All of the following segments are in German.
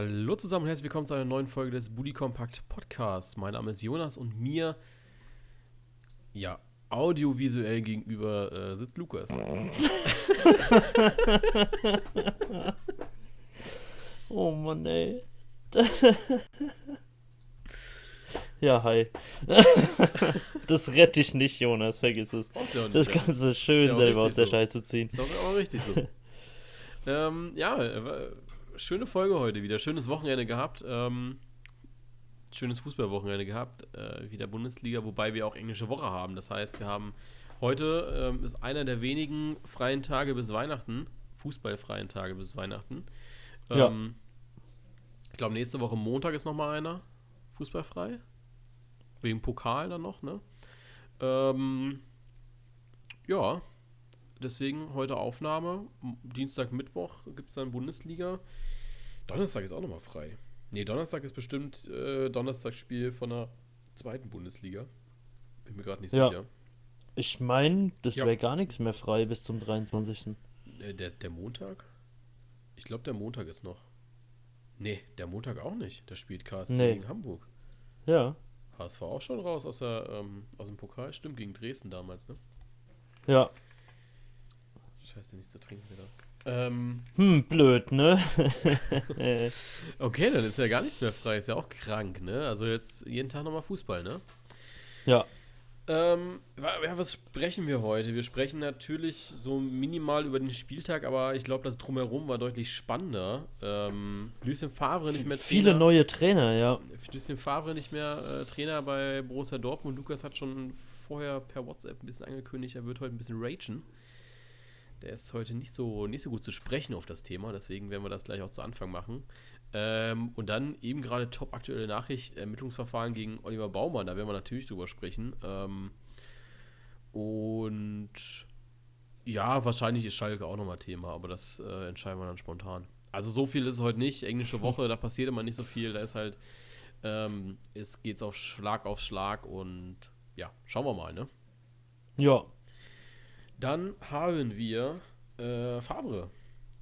Hallo zusammen und herzlich willkommen zu einer neuen Folge des Bully Compact Podcasts. Mein Name ist Jonas und mir, ja, audiovisuell gegenüber äh, sitzt Lukas. oh Mann, ey. ja, hi. das rette ich nicht, Jonas, vergiss es. Ja das kannst du schön selber aus der so. Scheiße ziehen. Das ist auch richtig so. ähm, ja, äh, schöne Folge heute wieder. Schönes Wochenende gehabt. Ähm, schönes Fußballwochenende gehabt. Äh, wieder Bundesliga, wobei wir auch englische Woche haben. Das heißt, wir haben heute ähm, ist einer der wenigen freien Tage bis Weihnachten. Fußballfreien Tage bis Weihnachten. Ähm, ja. Ich glaube, nächste Woche Montag ist nochmal einer fußballfrei. Wegen Pokal dann noch, ne? Ähm, ja, deswegen heute Aufnahme. Dienstag, Mittwoch gibt es dann Bundesliga. Donnerstag ist auch nochmal frei. Nee, Donnerstag ist bestimmt äh, Donnerstagsspiel von der zweiten Bundesliga. Bin mir gerade nicht ja. sicher. Ich meine, das ja. wäre gar nichts mehr frei bis zum 23. Äh, der, der Montag? Ich glaube, der Montag ist noch. Nee, der Montag auch nicht. Da spielt KSC nee. gegen Hamburg. Ja. HSV auch schon raus aus, der, ähm, aus dem Pokal. Stimmt, gegen Dresden damals, ne? Ja. Scheiße, nicht zu trinken wieder. Ähm, hm, blöd, ne? okay, dann ist ja gar nichts mehr frei. Ist ja auch krank, ne? Also jetzt jeden Tag nochmal Fußball, ne? Ja. Ähm, ja, was sprechen wir heute? Wir sprechen natürlich so minimal über den Spieltag, aber ich glaube, das Drumherum war deutlich spannender. Ähm, Lucien Favre nicht mehr Trainer. Viele neue Trainer, ja. Lucien Favre nicht mehr äh, Trainer bei Borussia Dortmund. Lukas hat schon vorher per WhatsApp ein bisschen angekündigt, er wird heute ein bisschen ragen. Der ist heute nicht so, nicht so gut zu sprechen auf das Thema, deswegen werden wir das gleich auch zu Anfang machen. Ähm, und dann eben gerade top aktuelle Nachricht: Ermittlungsverfahren gegen Oliver Baumann, da werden wir natürlich drüber sprechen. Ähm, und ja, wahrscheinlich ist Schalke auch nochmal Thema, aber das äh, entscheiden wir dann spontan. Also so viel ist es heute nicht. Englische Woche, da passiert immer nicht so viel. Da ist halt, ähm, es geht auf Schlag auf Schlag und ja, schauen wir mal, ne? Ja, dann haben wir äh, Favre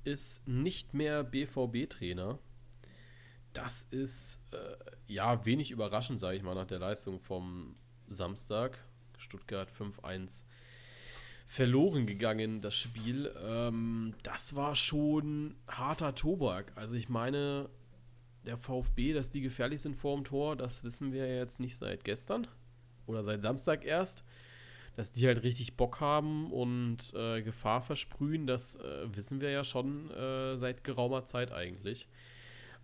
ist nicht mehr BVB-Trainer. Das ist äh, ja wenig überraschend, sage ich mal, nach der Leistung vom Samstag. Stuttgart 5-1 verloren gegangen, das Spiel. Ähm, das war schon harter Tobak. Also ich meine, der VfB, dass die gefährlich sind vor dem Tor, das wissen wir jetzt nicht seit gestern oder seit Samstag erst dass die halt richtig Bock haben und äh, Gefahr versprühen, das äh, wissen wir ja schon äh, seit geraumer Zeit eigentlich.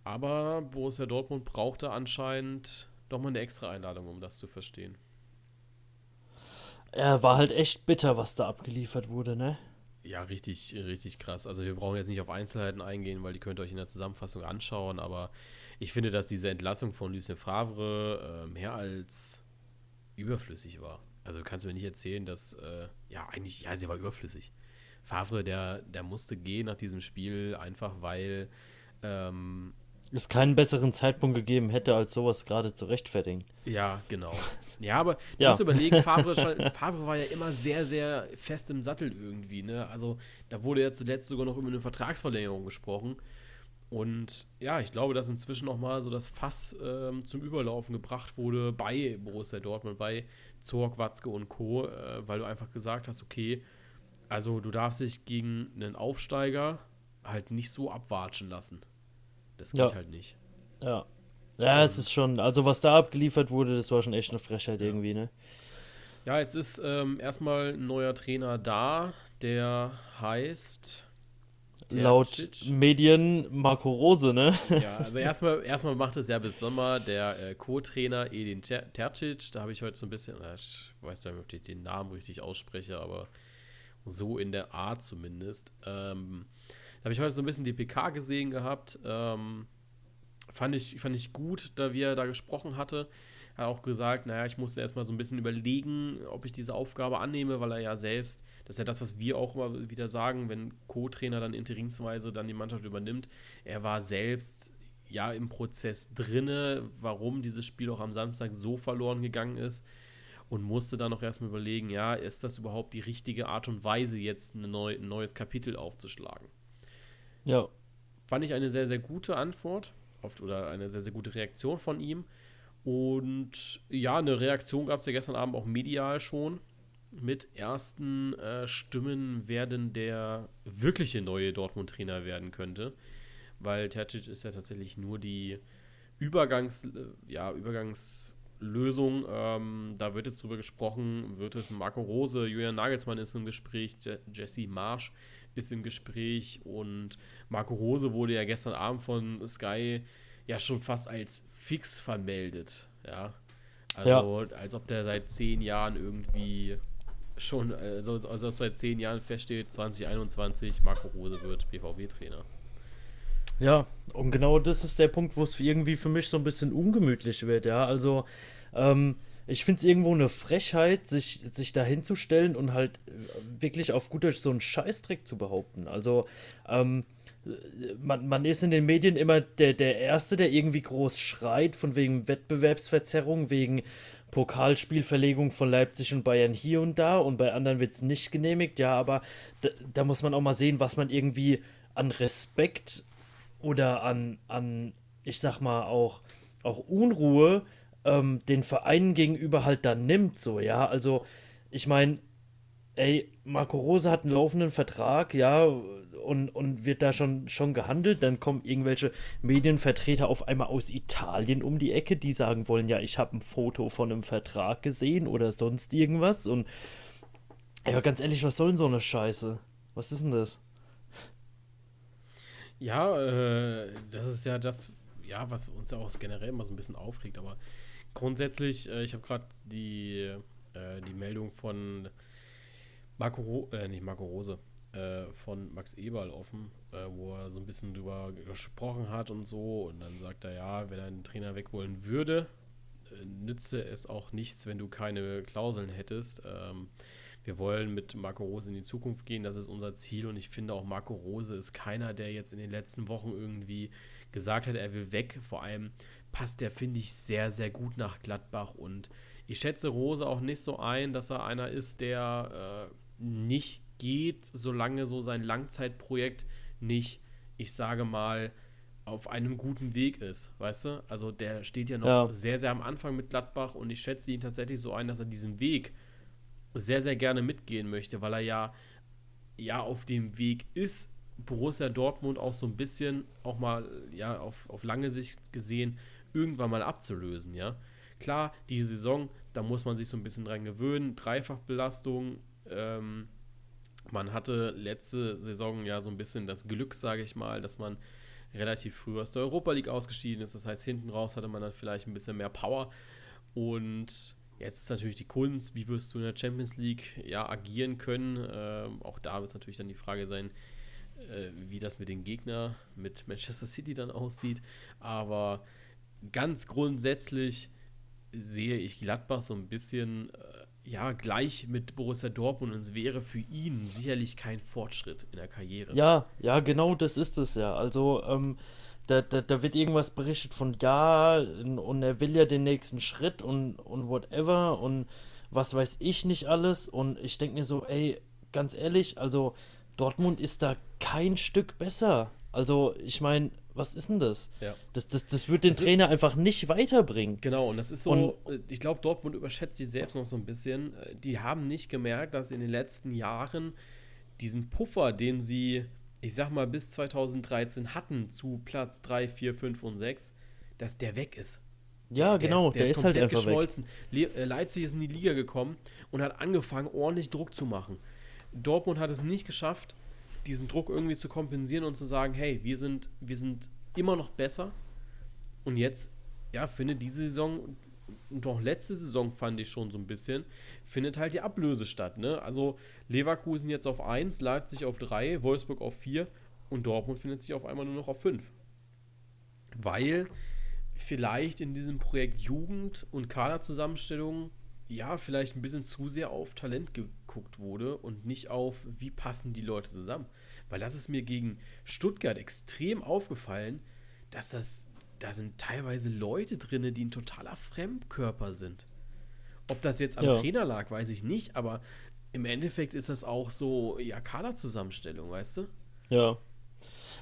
Aber Borussia Dortmund brauchte anscheinend doch mal eine extra Einladung, um das zu verstehen. Ja, war halt echt bitter, was da abgeliefert wurde, ne? Ja, richtig, richtig krass. Also wir brauchen jetzt nicht auf Einzelheiten eingehen, weil die könnt ihr euch in der Zusammenfassung anschauen, aber ich finde, dass diese Entlassung von Lucien Favre äh, mehr als überflüssig war. Also kannst du mir nicht erzählen, dass, äh, ja, eigentlich, ja, sie war überflüssig. Favre, der, der musste gehen nach diesem Spiel, einfach weil ähm, es keinen besseren Zeitpunkt gegeben hätte, als sowas gerade zu rechtfertigen. Ja, genau. Ja, aber du ja. musst überlegen, Favre, Favre war ja immer sehr, sehr fest im Sattel irgendwie. Ne? Also da wurde ja zuletzt sogar noch über eine Vertragsverlängerung gesprochen. Und ja, ich glaube, dass inzwischen noch mal so das Fass ähm, zum Überlaufen gebracht wurde bei Borussia Dortmund, bei Zorg, Watzke und Co., äh, weil du einfach gesagt hast, okay, also du darfst dich gegen einen Aufsteiger halt nicht so abwatschen lassen. Das geht ja. halt nicht. Ja. Ja, ähm, es ist schon, also was da abgeliefert wurde, das war schon echt eine Frechheit ja. irgendwie, ne? Ja, jetzt ist ähm, erstmal ein neuer Trainer da, der heißt Laut Medien Marco Rose, ne? Ja, also erstmal, erstmal macht es ja bis Sommer der äh, Co-Trainer Edin Tercic. Da habe ich heute so ein bisschen, äh, ich weiß nicht, ob ich den Namen richtig ausspreche, aber so in der Art zumindest. Ähm, da habe ich heute so ein bisschen die PK gesehen gehabt. Ähm, fand, ich, fand ich gut, da wie er da gesprochen hatte. Er hat auch gesagt, naja, ich musste erstmal so ein bisschen überlegen, ob ich diese Aufgabe annehme, weil er ja selbst das ist ja das, was wir auch immer wieder sagen, wenn Co-Trainer dann interimsweise dann die Mannschaft übernimmt. Er war selbst ja im Prozess drinne, warum dieses Spiel auch am Samstag so verloren gegangen ist und musste dann noch erstmal überlegen, ja, ist das überhaupt die richtige Art und Weise, jetzt neu, ein neues Kapitel aufzuschlagen? Ja. Fand ich eine sehr, sehr gute Antwort. auf, oder eine sehr, sehr gute Reaktion von ihm. Und ja, eine Reaktion gab es ja gestern Abend auch medial schon. Mit ersten äh, Stimmen werden der wirkliche neue Dortmund-Trainer werden könnte. Weil Tercic ist ja tatsächlich nur die Übergangs, ja, Übergangslösung. Ähm, da wird jetzt drüber gesprochen, wird es Marco Rose, Julian Nagelsmann ist im Gespräch, Jesse Marsch ist im Gespräch und Marco Rose wurde ja gestern Abend von Sky ja schon fast als fix vermeldet. Ja. Also, ja. als ob der seit zehn Jahren irgendwie schon, also, also seit zehn Jahren feststeht, 2021, Marco Rose wird BVB-Trainer. Ja, und genau das ist der Punkt, wo es irgendwie für mich so ein bisschen ungemütlich wird, ja. Also, ähm, ich finde es irgendwo eine Frechheit, sich, sich da hinzustellen und halt äh, wirklich auf gut Deutsch so einen Scheißdreck zu behaupten. Also, ähm, man, man ist in den Medien immer der, der Erste, der irgendwie groß schreit, von wegen Wettbewerbsverzerrung, wegen Pokalspielverlegung von Leipzig und Bayern hier und da und bei anderen wird es nicht genehmigt. Ja, aber da, da, muss man auch mal sehen, was man irgendwie an Respekt oder an, an ich sag mal, auch, auch Unruhe ähm, den Vereinen gegenüber halt dann nimmt, so, ja. Also, ich meine, ey, Marco Rose hat einen laufenden Vertrag, ja, und, und wird da schon, schon gehandelt. Dann kommen irgendwelche Medienvertreter auf einmal aus Italien um die Ecke, die sagen wollen, ja, ich habe ein Foto von einem Vertrag gesehen oder sonst irgendwas. Und ja, ganz ehrlich, was soll denn so eine Scheiße? Was ist denn das? Ja, äh, das ist ja das, ja, was uns ja auch generell immer so ein bisschen aufregt, aber grundsätzlich, äh, ich habe gerade die, äh, die Meldung von Marco, Ro äh, nicht Marco Rose, äh, von Max Eberl offen, äh, wo er so ein bisschen drüber gesprochen hat und so. Und dann sagt er, ja, wenn er einen Trainer weg wollen würde, äh, nütze es auch nichts, wenn du keine Klauseln hättest. Ähm, wir wollen mit Marco Rose in die Zukunft gehen, das ist unser Ziel. Und ich finde auch, Marco Rose ist keiner, der jetzt in den letzten Wochen irgendwie gesagt hat, er will weg. Vor allem passt der, finde ich, sehr, sehr gut nach Gladbach. Und ich schätze Rose auch nicht so ein, dass er einer ist, der äh, nicht geht, solange so sein Langzeitprojekt nicht, ich sage mal, auf einem guten Weg ist, weißt du? Also der steht ja noch ja. sehr, sehr am Anfang mit Gladbach und ich schätze ihn tatsächlich so ein, dass er diesen Weg sehr, sehr gerne mitgehen möchte, weil er ja, ja auf dem Weg ist, Borussia Dortmund auch so ein bisschen, auch mal, ja, auf, auf lange Sicht gesehen, irgendwann mal abzulösen, ja. Klar, die Saison, da muss man sich so ein bisschen dran gewöhnen, Dreifachbelastung, ähm, man hatte letzte Saison ja so ein bisschen das Glück, sage ich mal, dass man relativ früh aus der Europa League ausgeschieden ist. Das heißt, hinten raus hatte man dann vielleicht ein bisschen mehr Power. Und jetzt ist natürlich die Kunst, wie wirst du in der Champions League ja agieren können. Ähm, auch da wird es natürlich dann die Frage sein, äh, wie das mit den Gegnern, mit Manchester City dann aussieht. Aber ganz grundsätzlich sehe ich Gladbach so ein bisschen ja, gleich mit Borussia Dortmund und es wäre für ihn sicherlich kein Fortschritt in der Karriere. Ja, ja, genau das ist es ja. Also, ähm, da, da, da wird irgendwas berichtet von ja und er will ja den nächsten Schritt und, und whatever und was weiß ich nicht alles und ich denke mir so, ey, ganz ehrlich, also Dortmund ist da kein Stück besser. Also, ich meine, was ist denn das? Ja. Das, das, das wird den das Trainer ist, einfach nicht weiterbringen. Genau, und das ist so, und, äh, ich glaube, Dortmund überschätzt sich selbst noch so ein bisschen. Äh, die haben nicht gemerkt, dass in den letzten Jahren diesen Puffer, den sie, ich sag mal, bis 2013 hatten zu Platz 3, 4, 5 und 6, dass der weg ist. Ja, der genau, ist, der, der ist, ist halt einfach geschmolzen. weg. Äh, Leipzig ist in die Liga gekommen und hat angefangen, ordentlich Druck zu machen. Dortmund hat es nicht geschafft, diesen Druck irgendwie zu kompensieren und zu sagen, hey, wir sind, wir sind immer noch besser. Und jetzt, ja, findet diese Saison und auch letzte Saison fand ich schon so ein bisschen, findet halt die Ablöse statt. Ne? Also Leverkusen jetzt auf 1, Leipzig auf 3, Wolfsburg auf 4 und Dortmund findet sich auf einmal nur noch auf 5. Weil vielleicht in diesem Projekt Jugend und Kaderzusammenstellung ja vielleicht ein bisschen zu sehr auf Talent geguckt wurde und nicht auf, wie passen die Leute zusammen. Weil das ist mir gegen Stuttgart extrem aufgefallen, dass das, da sind teilweise Leute drin, die ein totaler Fremdkörper sind. Ob das jetzt am ja. Trainer lag, weiß ich nicht, aber im Endeffekt ist das auch so, ja, Kaderzusammenstellung, weißt du? Ja.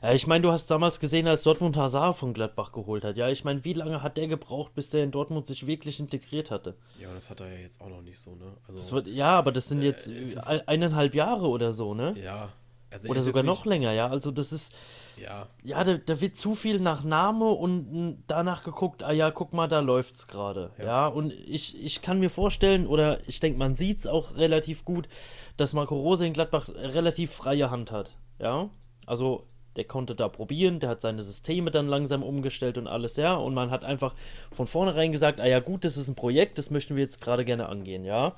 Ja, ich meine, du hast damals gesehen, als Dortmund Hazard von Gladbach geholt hat. Ja, ich meine, wie lange hat der gebraucht, bis der in Dortmund sich wirklich integriert hatte? Ja, das hat er ja jetzt auch noch nicht so, ne? Also, wird, ja, aber das sind äh, jetzt äh, eineinhalb Jahre oder so, ne? Ja. Also oder sogar noch länger, ja. Also das ist. Ja. Ja, da, da, wird zu viel nach Name und danach geguckt, ah ja, guck mal, da läuft's gerade. Ja. ja. Und ich, ich kann mir vorstellen, oder ich denke, man sieht's auch relativ gut, dass Marco Rose in Gladbach relativ freie Hand hat. Ja. Also der konnte da probieren, der hat seine Systeme dann langsam umgestellt und alles, ja. Und man hat einfach von vornherein gesagt, ah ja gut, das ist ein Projekt, das möchten wir jetzt gerade gerne angehen, ja.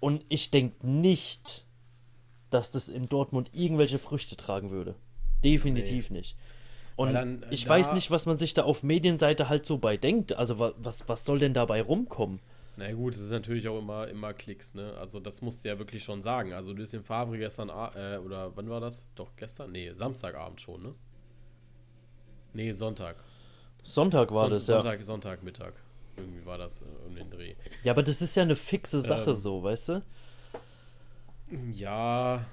Und ich denke nicht, dass das in Dortmund irgendwelche Früchte tragen würde. Definitiv nee. nicht. Und dann, ich da weiß nicht, was man sich da auf Medienseite halt so bei denkt. Also was, was soll denn dabei rumkommen? Na gut, es ist natürlich auch immer, immer Klicks, ne? Also das musst du ja wirklich schon sagen. Also du den Favre gestern, äh, oder wann war das? Doch, gestern? Nee, Samstagabend schon, ne? Nee, Sonntag. Sonntag war Son das, Sonntag, ja. Sonntagmittag. Irgendwie war das äh, um den Dreh. Ja, aber das ist ja eine fixe Sache ähm, so, weißt du? Ja.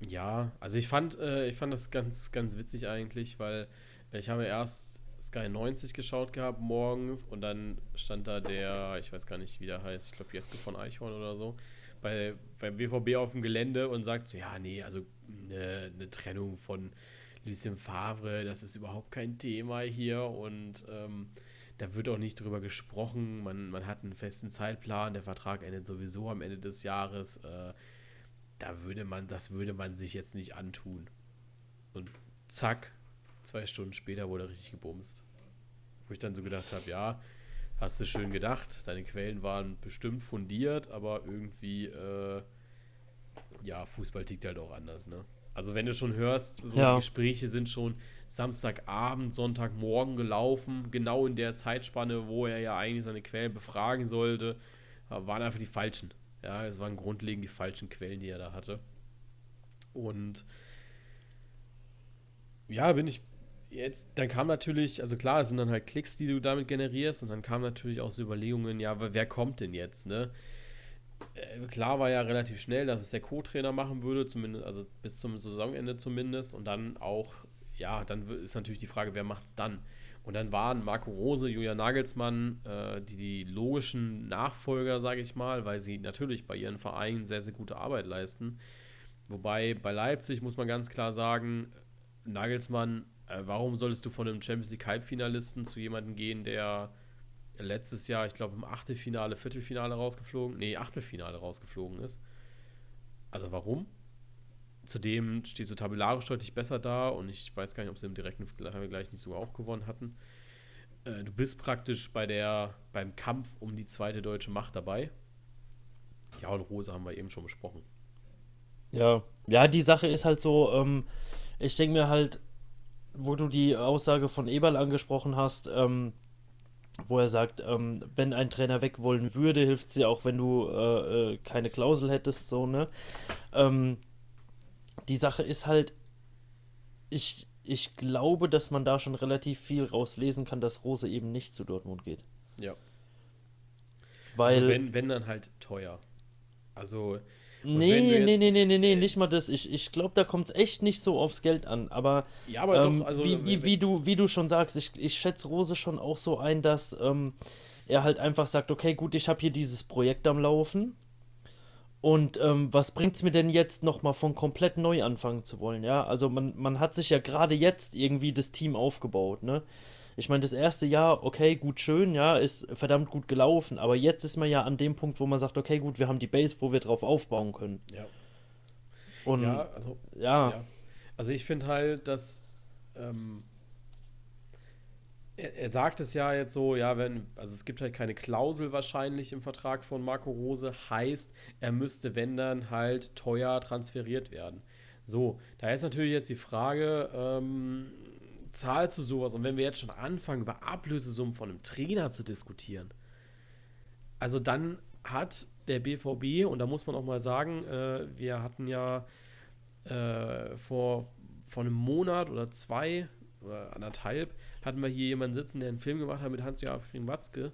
Ja, also ich fand, äh, ich fand das ganz, ganz witzig eigentlich, weil ich habe erst Sky 90 geschaut gehabt morgens und dann stand da der, ich weiß gar nicht, wie der heißt, ich glaube Jeske von Eichhorn oder so, bei, beim BVB auf dem Gelände und sagt so, ja, nee, also eine, eine Trennung von Lucien Favre, das ist überhaupt kein Thema hier und ähm, da wird auch nicht drüber gesprochen. Man, man hat einen festen Zeitplan, der Vertrag endet sowieso am Ende des Jahres. Äh, da würde man, das würde man sich jetzt nicht antun. Und zack, Zwei Stunden später wurde richtig gebumst. Wo ich dann so gedacht habe, ja, hast du schön gedacht, deine Quellen waren bestimmt fundiert, aber irgendwie, äh, ja, Fußball tickt halt auch anders, ne? Also wenn du schon hörst, so ja. Gespräche sind schon Samstagabend, Sonntagmorgen gelaufen, genau in der Zeitspanne, wo er ja eigentlich seine Quellen befragen sollte, waren einfach die falschen. Ja, es waren grundlegend die falschen Quellen, die er da hatte. Und ja, bin ich, jetzt, dann kam natürlich, also klar, es sind dann halt Klicks, die du damit generierst, und dann kamen natürlich auch so Überlegungen, ja, wer kommt denn jetzt, ne? Äh, klar war ja relativ schnell, dass es der Co-Trainer machen würde, zumindest, also bis zum Saisonende zumindest, und dann auch, ja, dann ist natürlich die Frage, wer macht's dann? Und dann waren Marco Rose, Julian Nagelsmann äh, die, die logischen Nachfolger, sage ich mal, weil sie natürlich bei ihren Vereinen sehr, sehr gute Arbeit leisten. Wobei bei Leipzig muss man ganz klar sagen, Nagelsmann äh, warum solltest du von einem Champions League Halbfinalisten zu jemandem gehen, der letztes Jahr, ich glaube, im Achtelfinale, Viertelfinale rausgeflogen, nee, Achtelfinale rausgeflogen ist? Also warum? Zudem stehst du tabellarisch deutlich besser da und ich weiß gar nicht, ob sie im direkten Vergleich nicht sogar auch gewonnen hatten. Äh, du bist praktisch bei der, beim Kampf um die zweite deutsche Macht dabei. Ja, und Rose haben wir eben schon besprochen. Ja, ja, die Sache ist halt so, ähm, ich denke mir halt, wo du die Aussage von Eberl angesprochen hast, ähm, wo er sagt, ähm, wenn ein Trainer weg wollen würde, hilft es dir auch, wenn du äh, äh, keine Klausel hättest, so, ne? Ähm, die Sache ist halt, ich, ich glaube, dass man da schon relativ viel rauslesen kann, dass Rose eben nicht zu Dortmund geht. Ja. Weil. Also wenn, wenn dann halt teuer. Also, Nee, nee, nee, nee, nee, nee, nicht mal das. Ich, ich glaube, da kommt es echt nicht so aufs Geld an. Aber, ja, aber ähm, doch, also, wie, wie, wie, du, wie du schon sagst, ich, ich schätze Rose schon auch so ein, dass ähm, er halt einfach sagt, okay, gut, ich habe hier dieses Projekt am Laufen. Und ähm, was bringt es mir denn jetzt nochmal von komplett neu anfangen zu wollen? Ja, also man, man hat sich ja gerade jetzt irgendwie das Team aufgebaut, ne? Ich meine, das erste Jahr, okay, gut, schön, ja, ist verdammt gut gelaufen, aber jetzt ist man ja an dem Punkt, wo man sagt, okay, gut, wir haben die Base, wo wir drauf aufbauen können. Ja. Und ja, also, ja. ja. Also ich finde halt, dass ähm, er, er, sagt es ja jetzt so, ja, wenn, also es gibt halt keine Klausel wahrscheinlich im Vertrag von Marco Rose, heißt, er müsste, wenn dann, halt teuer transferiert werden. So, da ist natürlich jetzt die Frage, ähm, zahlst du sowas? Und wenn wir jetzt schon anfangen, über Ablösesummen von einem Trainer zu diskutieren, also dann hat der BVB, und da muss man auch mal sagen, äh, wir hatten ja äh, vor, vor einem Monat oder zwei oder anderthalb, hatten wir hier jemanden sitzen, der einen Film gemacht hat mit Hans-Joachim Watzke.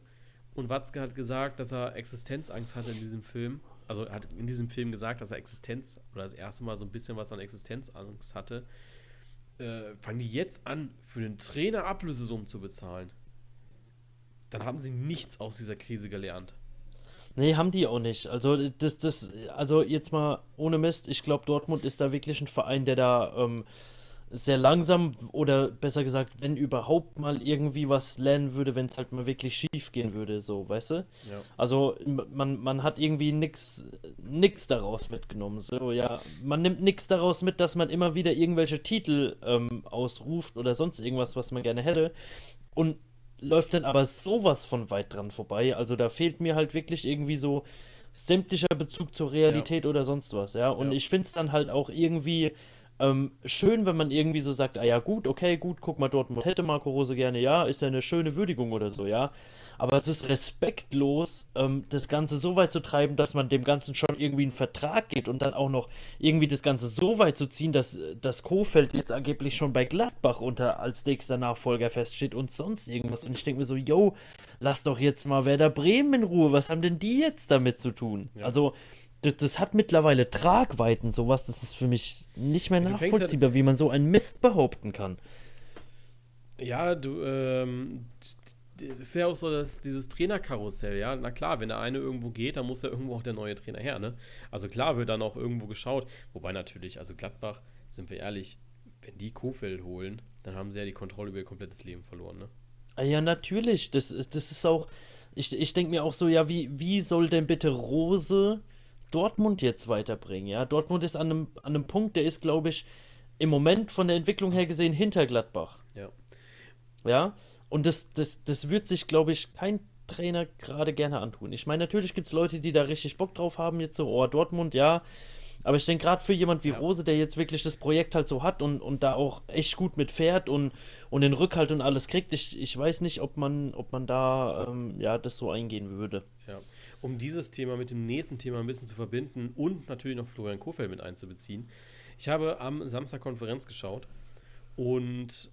Und Watzke hat gesagt, dass er Existenzangst hatte in diesem Film. Also hat in diesem Film gesagt, dass er Existenz oder das erste Mal so ein bisschen was an Existenzangst hatte, äh, fangen die jetzt an, für den Trainer Ablösesummen zu bezahlen, dann haben sie nichts aus dieser Krise gelernt. Nee, haben die auch nicht. Also, das, das, also jetzt mal ohne Mist, ich glaube, Dortmund ist da wirklich ein Verein, der da ähm, sehr langsam oder besser gesagt, wenn überhaupt mal irgendwie was lernen würde, wenn es halt mal wirklich schief gehen würde, so, weißt du? Ja. Also man, man hat irgendwie nichts nix daraus mitgenommen. So, ja, man nimmt nichts daraus mit, dass man immer wieder irgendwelche Titel ähm, ausruft oder sonst irgendwas, was man gerne hätte. Und läuft dann aber sowas von weit dran vorbei. Also da fehlt mir halt wirklich irgendwie so sämtlicher Bezug zur Realität ja. oder sonst was, ja. Und ja. ich finde es dann halt auch irgendwie ähm, schön, wenn man irgendwie so sagt, ah ja gut, okay, gut, guck mal, Dortmund hätte Marco Rose gerne, ja, ist ja eine schöne Würdigung oder so, ja. Aber es ist respektlos, ähm, das Ganze so weit zu treiben, dass man dem Ganzen schon irgendwie einen Vertrag geht und dann auch noch irgendwie das Ganze so weit zu ziehen, dass das Kofeld jetzt angeblich schon bei Gladbach unter als nächster Nachfolger feststeht und sonst irgendwas. Und ich denke mir so, yo, lass doch jetzt mal Werder Bremen in Ruhe, was haben denn die jetzt damit zu tun? Ja. Also, das, das, hat mittlerweile Tragweiten, sowas, das ist für mich nicht mehr nachvollziehbar, halt, wie man so einen Mist behaupten kann. Ja, du, ähm, ist ja auch so, dass dieses Trainerkarussell, ja, na klar, wenn der eine irgendwo geht, dann muss ja irgendwo auch der neue Trainer her, ne? Also klar wird dann auch irgendwo geschaut, wobei natürlich, also Gladbach, sind wir ehrlich, wenn die Kofeld holen, dann haben sie ja die Kontrolle über ihr komplettes Leben verloren, ne? Ah ja, natürlich, das, das ist auch, ich, ich denke mir auch so, ja, wie, wie soll denn bitte Rose Dortmund jetzt weiterbringen. Ja, Dortmund ist an einem, an einem Punkt, der ist, glaube ich, im Moment von der Entwicklung her gesehen hinter Gladbach. Ja. Ja, und das, das, das wird sich, glaube ich, kein Trainer gerade gerne antun. Ich meine, natürlich gibt es Leute, die da richtig Bock drauf haben, jetzt so, oh, Dortmund, ja. Aber ich denke, gerade für jemand wie ja. Rose, der jetzt wirklich das Projekt halt so hat und, und da auch echt gut mit fährt und, und den Rückhalt und alles kriegt, ich, ich weiß nicht, ob man, ob man da ähm, ja, das so eingehen würde. Ja um dieses Thema mit dem nächsten Thema ein bisschen zu verbinden und natürlich noch Florian Kofeld mit einzubeziehen. Ich habe am Samstag Konferenz geschaut und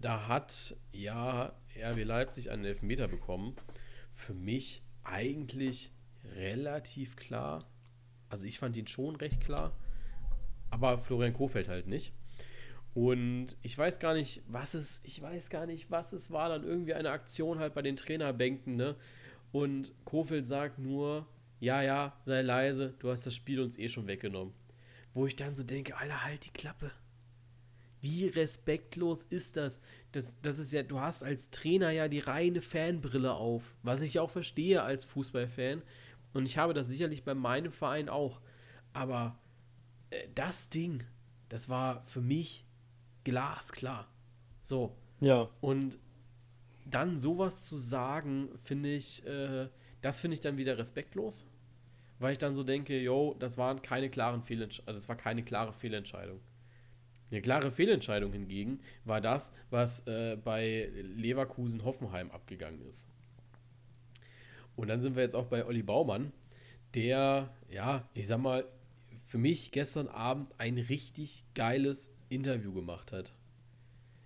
da hat ja RW Leipzig einen Elfmeter bekommen. Für mich eigentlich relativ klar. Also ich fand ihn schon recht klar, aber Florian Kofeld halt nicht. Und ich weiß gar nicht, was es, ich weiß gar nicht, was es war. Dann irgendwie eine Aktion halt bei den Trainerbänken, ne? Und Kofeld sagt nur, ja, ja, sei leise, du hast das Spiel uns eh schon weggenommen. Wo ich dann so denke, Alter, halt die Klappe. Wie respektlos ist das? das? Das ist ja, du hast als Trainer ja die reine Fanbrille auf, was ich auch verstehe als Fußballfan. Und ich habe das sicherlich bei meinem Verein auch. Aber äh, das Ding, das war für mich glasklar. So. Ja. Und dann sowas zu sagen, finde ich, äh, das finde ich dann wieder respektlos, weil ich dann so denke, yo, das waren keine klaren Fehlentscheidungen, also war keine klare Fehlentscheidung. Eine klare Fehlentscheidung hingegen war das, was äh, bei Leverkusen Hoffenheim abgegangen ist. Und dann sind wir jetzt auch bei Olli Baumann, der, ja, ich sag mal, für mich gestern Abend ein richtig geiles Interview gemacht hat.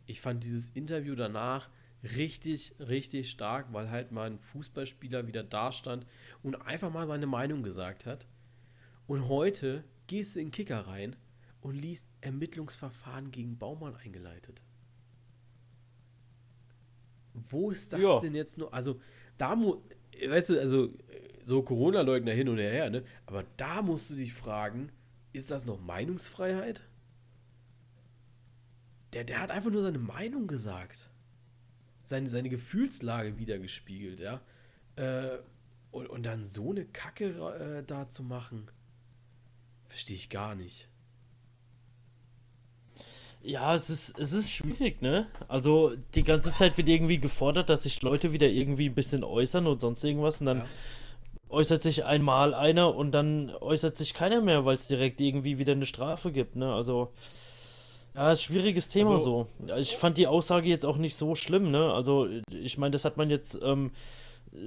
Ich fand dieses Interview danach richtig, richtig stark, weil halt mal ein Fußballspieler wieder da stand und einfach mal seine Meinung gesagt hat. Und heute gehst du in den Kicker rein und liest Ermittlungsverfahren gegen Baumann eingeleitet. Wo ist das ja. denn jetzt nur? Also, da muss, weißt du, also, so Corona-Leugner hin und her, ne? Aber da musst du dich fragen, ist das noch Meinungsfreiheit? Der, der hat einfach nur seine Meinung gesagt seine, seine Gefühlslage wiedergespiegelt, ja. Äh, und, und dann so eine Kacke äh, da zu machen, verstehe ich gar nicht. Ja, es ist, es ist schwierig, ne? Also die ganze Zeit wird irgendwie gefordert, dass sich Leute wieder irgendwie ein bisschen äußern und sonst irgendwas und dann ja. äußert sich einmal einer und dann äußert sich keiner mehr, weil es direkt irgendwie wieder eine Strafe gibt, ne? Also ja, ist ein schwieriges Thema also, so. Ich fand die Aussage jetzt auch nicht so schlimm, ne? Also, ich meine, das hat man jetzt ähm,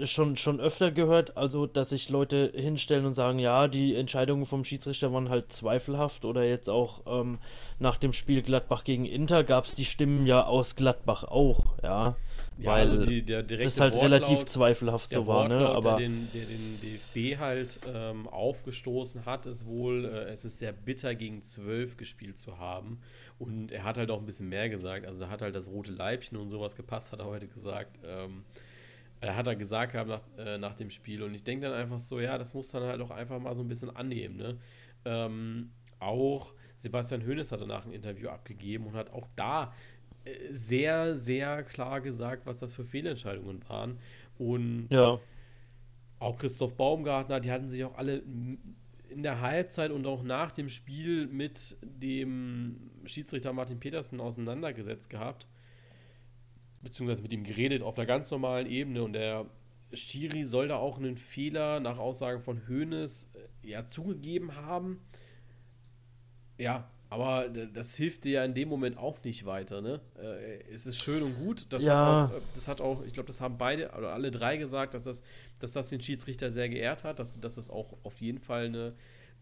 schon, schon öfter gehört, also, dass sich Leute hinstellen und sagen, ja, die Entscheidungen vom Schiedsrichter waren halt zweifelhaft oder jetzt auch ähm, nach dem Spiel Gladbach gegen Inter gab es die Stimmen ja aus Gladbach auch, ja. Ja, weil also die, das halt Wortlaut, relativ zweifelhaft so war, ne? Aber der den, der den DFB halt ähm, aufgestoßen hat, ist wohl, äh, es ist sehr bitter gegen zwölf gespielt zu haben. Und er hat halt auch ein bisschen mehr gesagt. Also da hat halt das rote Leibchen und sowas gepasst, hat er heute gesagt. Ähm, er hat er gesagt gehabt nach, äh, nach dem Spiel. Und ich denke dann einfach so, ja, das muss dann halt auch einfach mal so ein bisschen annehmen. Ne? Ähm, auch Sebastian Hoeneß hat danach ein Interview abgegeben und hat auch da sehr, sehr klar gesagt, was das für Fehlentscheidungen waren. Und ja. auch Christoph Baumgartner, die hatten sich auch alle in der Halbzeit und auch nach dem Spiel mit dem Schiedsrichter Martin Petersen auseinandergesetzt gehabt, beziehungsweise mit ihm geredet auf einer ganz normalen Ebene und der Schiri soll da auch einen Fehler nach Aussagen von Hoeneß äh, ja zugegeben haben. Ja, aber das hilft dir ja in dem Moment auch nicht weiter, ne? Äh, es ist schön und gut. Das, ja. hat, auch, äh, das hat auch, ich glaube, das haben beide oder alle drei gesagt, dass das, dass das den Schiedsrichter sehr geehrt hat, dass, dass das auch auf jeden Fall eine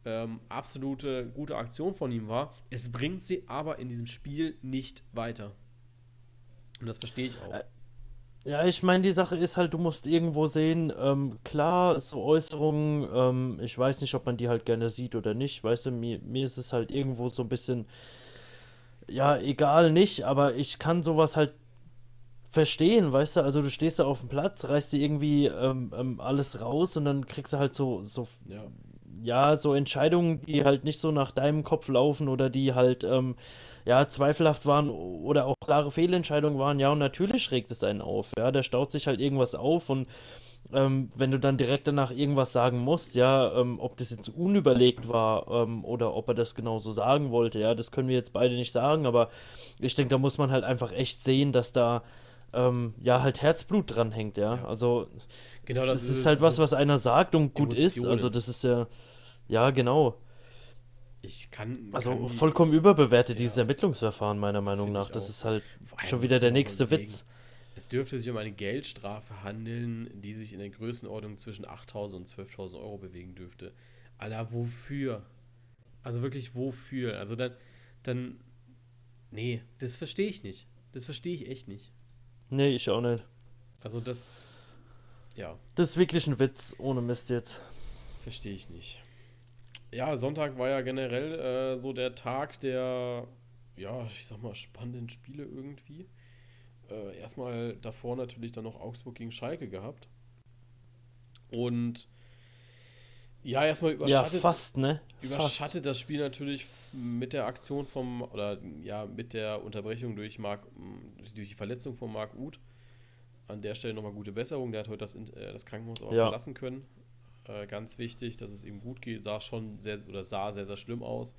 ähm, absolute gute Aktion von ihm war. Es bringt sie aber in diesem Spiel nicht weiter. Und das verstehe ich auch. Äh, ja, ich meine, die Sache ist halt, du musst irgendwo sehen, ähm, klar, so Äußerungen, ähm, ich weiß nicht, ob man die halt gerne sieht oder nicht, weißt du, mir, mir ist es halt irgendwo so ein bisschen, ja, egal nicht, aber ich kann sowas halt verstehen, weißt du, also du stehst da auf dem Platz, reißt dir irgendwie ähm, ähm alles raus und dann kriegst du halt so, so ja. ja, so Entscheidungen, die halt nicht so nach deinem Kopf laufen oder die halt, ähm, ja, zweifelhaft waren oder auch klare Fehlentscheidungen waren, ja, und natürlich regt es einen auf, ja, da staut sich halt irgendwas auf und ähm, wenn du dann direkt danach irgendwas sagen musst, ja, ähm, ob das jetzt unüberlegt war ähm, oder ob er das genauso sagen wollte, ja, das können wir jetzt beide nicht sagen, aber ich denke, da muss man halt einfach echt sehen, dass da, ähm, ja, halt Herzblut dran hängt, ja, ja. also genau das, das ist, ist halt was, was einer sagt und gut Emotionen. ist, also das ist ja ja, genau. Ich kann. Also kann, vollkommen überbewertet, ja, dieses Ermittlungsverfahren, meiner Meinung nach. Das ist halt schon wieder der nächste Witz. Es dürfte sich um eine Geldstrafe handeln, die sich in der Größenordnung zwischen 8.000 und 12.000 Euro bewegen dürfte. Alter, wofür? Also wirklich wofür? Also dann, dann, nee, das verstehe ich nicht. Das verstehe ich echt nicht. Nee, ich auch nicht. Also das, ja. Das ist wirklich ein Witz, ohne Mist jetzt. Verstehe ich nicht. Ja, Sonntag war ja generell äh, so der Tag der, ja, ich sag mal, spannenden Spiele irgendwie. Äh, erstmal davor natürlich dann noch Augsburg gegen Schalke gehabt. Und ja, erstmal überschattet, ja, fast, ne? überschattet fast. das Spiel natürlich mit der Aktion vom, oder ja, mit der Unterbrechung durch, Mark, durch die Verletzung von Marc Uth. An der Stelle nochmal gute Besserung. Der hat heute das, äh, das Krankenhaus auch ja. verlassen können. Äh, ganz wichtig, dass es ihm gut geht. Sah schon sehr, oder sah sehr, sehr schlimm aus.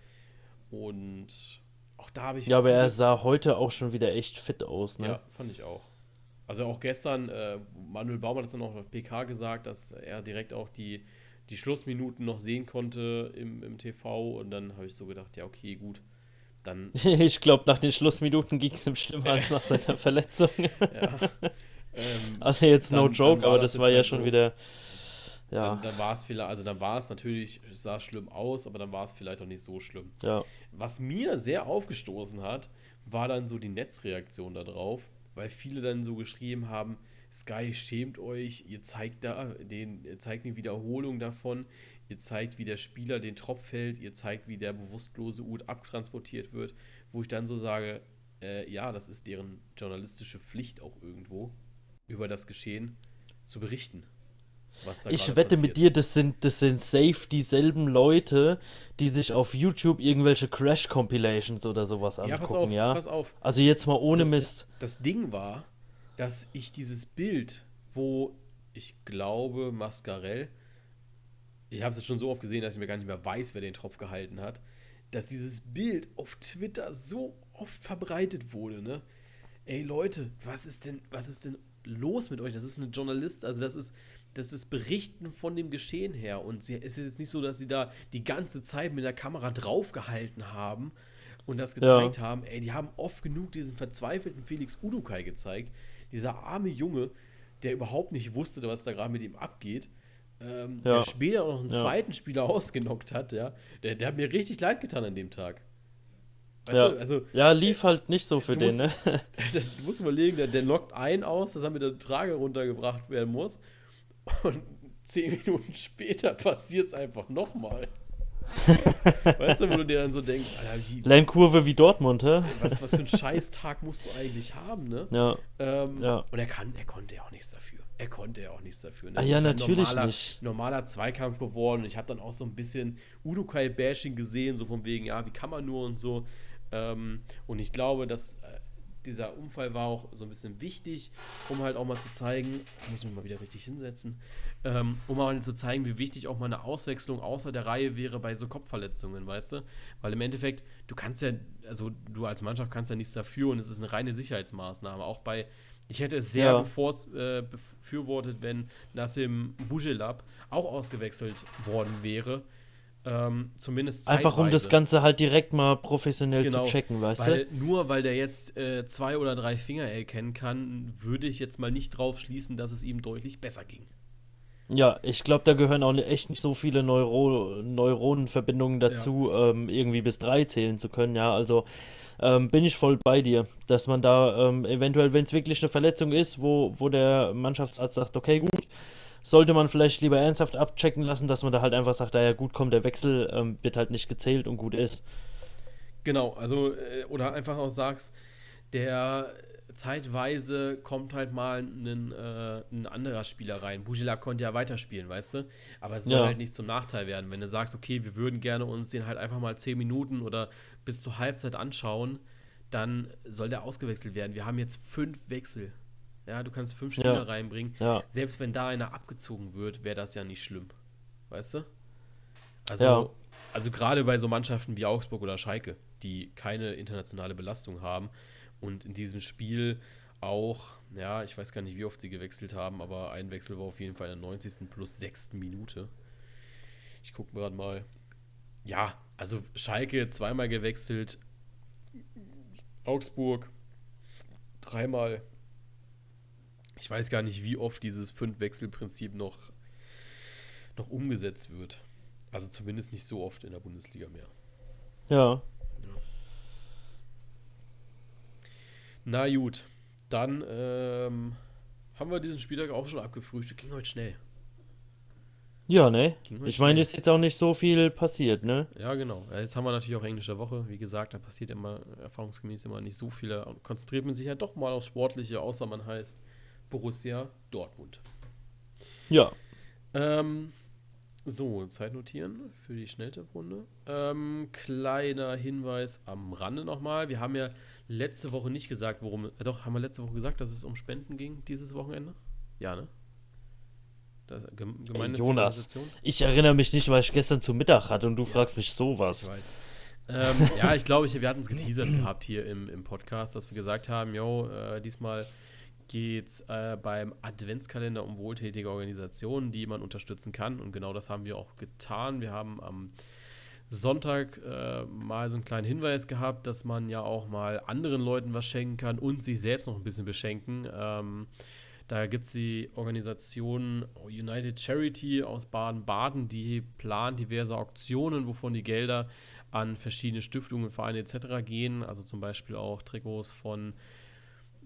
Und auch da habe ich. Ja, aber er sah heute auch schon wieder echt fit aus, ne? Ja, fand ich auch. Also auch gestern, äh, Manuel Baumann hat es dann auch auf PK gesagt, dass er direkt auch die, die Schlussminuten noch sehen konnte im, im TV. Und dann habe ich so gedacht, ja, okay, gut. Dann ich glaube, nach den Schlussminuten ging es ihm schlimmer als nach seiner Verletzung. ja. Ähm, also jetzt no joke, aber das war ja halt schon so, wieder ja. Dann, dann war es vielleicht, also dann war es natürlich, es sah schlimm aus, aber dann war es vielleicht auch nicht so schlimm. Ja. Was mir sehr aufgestoßen hat, war dann so die Netzreaktion darauf, weil viele dann so geschrieben haben, Sky, schämt euch, ihr zeigt da den, ihr zeigt eine Wiederholung davon, ihr zeigt, wie der Spieler den Tropf fällt, ihr zeigt, wie der bewusstlose Ut abtransportiert wird, wo ich dann so sage, äh, ja, das ist deren journalistische Pflicht auch irgendwo, über das Geschehen zu berichten ich wette passiert. mit dir, das sind, das sind safe dieselben Leute, die sich auf YouTube irgendwelche Crash-Compilations oder sowas angucken, ja? Pass auf, ja? pass auf. Also jetzt mal ohne das, Mist. Das Ding war, dass ich dieses Bild, wo ich glaube, Mascarell, ich habe es jetzt schon so oft gesehen, dass ich mir gar nicht mehr weiß, wer den Tropf gehalten hat, dass dieses Bild auf Twitter so oft verbreitet wurde, ne? Ey Leute, was ist denn, was ist denn los mit euch? Das ist ein Journalist, also das ist, das ist Berichten von dem Geschehen her. Und sie, es ist jetzt nicht so, dass sie da die ganze Zeit mit der Kamera draufgehalten haben und das gezeigt ja. haben. Ey, die haben oft genug diesen verzweifelten Felix Udukai gezeigt. Dieser arme Junge, der überhaupt nicht wusste, was da gerade mit ihm abgeht. Ähm, ja. Der später auch noch einen ja. zweiten Spieler ausgenockt hat, ja. Der, der hat mir richtig leid getan an dem Tag. Weißt ja. Du, also, ja, lief halt nicht so für den, musst, ne? Das du musst überlegen, der, der lockt einen aus, dass er mit der Trage runtergebracht werden muss. Und zehn Minuten später passiert es einfach nochmal. weißt du, wo du dir dann so denkst, Alter, wie, Lernkurve wie Dortmund, hä? Was, was für einen Scheißtag musst du eigentlich haben, ne? Ja. Ähm, ja. Und er kann, er konnte ja auch nichts dafür. Er konnte ja auch nichts dafür. Ne? Ah, ja, natürlich normaler, nicht. Normaler Zweikampf geworden. Ich habe dann auch so ein bisschen Udokai-Bashing gesehen, so von wegen, ja, wie kann man nur und so. Ähm, und ich glaube, dass äh, dieser Unfall war auch so ein bisschen wichtig, um halt auch mal zu zeigen, muss ich mich mal wieder richtig hinsetzen, ähm, um mal zu zeigen, wie wichtig auch mal eine Auswechslung außer der Reihe wäre bei so Kopfverletzungen, weißt du? Weil im Endeffekt, du kannst ja, also du als Mannschaft kannst ja nichts dafür und es ist eine reine Sicherheitsmaßnahme. Auch bei, ich hätte es sehr ja. bevor, äh, befürwortet, wenn Nassim Bujelab auch ausgewechselt worden wäre ähm, zumindest zeitweise. Einfach um das Ganze halt direkt mal professionell genau, zu checken, weißt weil, du? Nur weil der jetzt äh, zwei oder drei Finger erkennen kann, würde ich jetzt mal nicht drauf schließen, dass es ihm deutlich besser ging. Ja, ich glaube, da gehören auch echt nicht so viele Neuro Neuronenverbindungen dazu, ja. ähm, irgendwie bis drei zählen zu können. Ja, also ähm, bin ich voll bei dir, dass man da ähm, eventuell, wenn es wirklich eine Verletzung ist, wo, wo der Mannschaftsarzt sagt, okay, gut, sollte man vielleicht lieber ernsthaft abchecken lassen, dass man da halt einfach sagt, ja gut, komm, der Wechsel ähm, wird halt nicht gezählt und gut ist. Genau, also, äh, oder einfach auch sagst, der zeitweise kommt halt mal ein, äh, ein anderer Spieler rein. Bujela konnte ja weiterspielen, weißt du? Aber es soll ja. halt nicht zum Nachteil werden. Wenn du sagst, okay, wir würden gerne uns den halt einfach mal 10 Minuten oder bis zur Halbzeit anschauen, dann soll der ausgewechselt werden. Wir haben jetzt fünf Wechsel. Ja, du kannst fünf Spieler ja. reinbringen. Ja. Selbst wenn da einer abgezogen wird, wäre das ja nicht schlimm. Weißt du? Also, ja. also gerade bei so Mannschaften wie Augsburg oder Schalke, die keine internationale Belastung haben und in diesem Spiel auch, ja, ich weiß gar nicht, wie oft sie gewechselt haben, aber ein Wechsel war auf jeden Fall in der 90. plus 6. Minute. Ich gucke gerade mal. Ja, also Schalke zweimal gewechselt, Augsburg dreimal ich weiß gar nicht, wie oft dieses Fünf-Wechsel-Prinzip noch, noch umgesetzt wird. Also zumindest nicht so oft in der Bundesliga mehr. Ja. ja. Na gut, dann ähm, haben wir diesen Spieltag auch schon abgefrühstückt. Ging heute schnell. Ja, ne? Ich meine, es ist jetzt auch nicht so viel passiert, ne? Ja, genau. Jetzt haben wir natürlich auch englische Woche. Wie gesagt, da passiert immer erfahrungsgemäß immer nicht so viel. Konzentriert man sich ja doch mal aufs Sportliche, außer man heißt Borussia Dortmund. Ja. Ähm, so, Zeit notieren für die Schnelltipprunde. Ähm, kleiner Hinweis am Rande nochmal. Wir haben ja letzte Woche nicht gesagt, worum. Äh, doch, haben wir letzte Woche gesagt, dass es um Spenden ging dieses Wochenende? Ja, ne? Das, Ey, Jonas, ich erinnere mich nicht, weil ich gestern zu Mittag hatte und du ja, fragst mich sowas. Ich weiß. ähm, ja, ich glaube, wir hatten es geteasert gehabt hier im, im Podcast, dass wir gesagt haben, yo, äh, diesmal geht es äh, beim Adventskalender um wohltätige Organisationen, die man unterstützen kann. Und genau das haben wir auch getan. Wir haben am Sonntag äh, mal so einen kleinen Hinweis gehabt, dass man ja auch mal anderen Leuten was schenken kann und sich selbst noch ein bisschen beschenken. Ähm, da gibt es die Organisation United Charity aus Baden-Baden, die plant diverse Auktionen, wovon die Gelder an verschiedene Stiftungen, Vereine etc. gehen. Also zum Beispiel auch Trikots von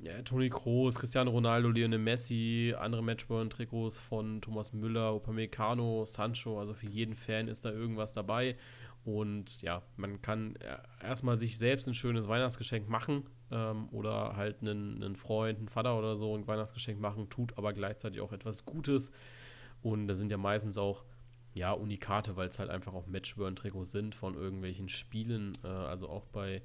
ja, Toni Kroos, Cristiano Ronaldo, Lionel Messi, andere Matchburn-Trikots von Thomas Müller, Upamecano, Sancho, also für jeden Fan ist da irgendwas dabei. Und ja, man kann erstmal sich selbst ein schönes Weihnachtsgeschenk machen ähm, oder halt einen, einen Freund, einen Vater oder so ein Weihnachtsgeschenk machen, tut aber gleichzeitig auch etwas Gutes. Und da sind ja meistens auch ja, Unikate, weil es halt einfach auch Matchburn-Trikots sind von irgendwelchen Spielen. Äh, also auch bei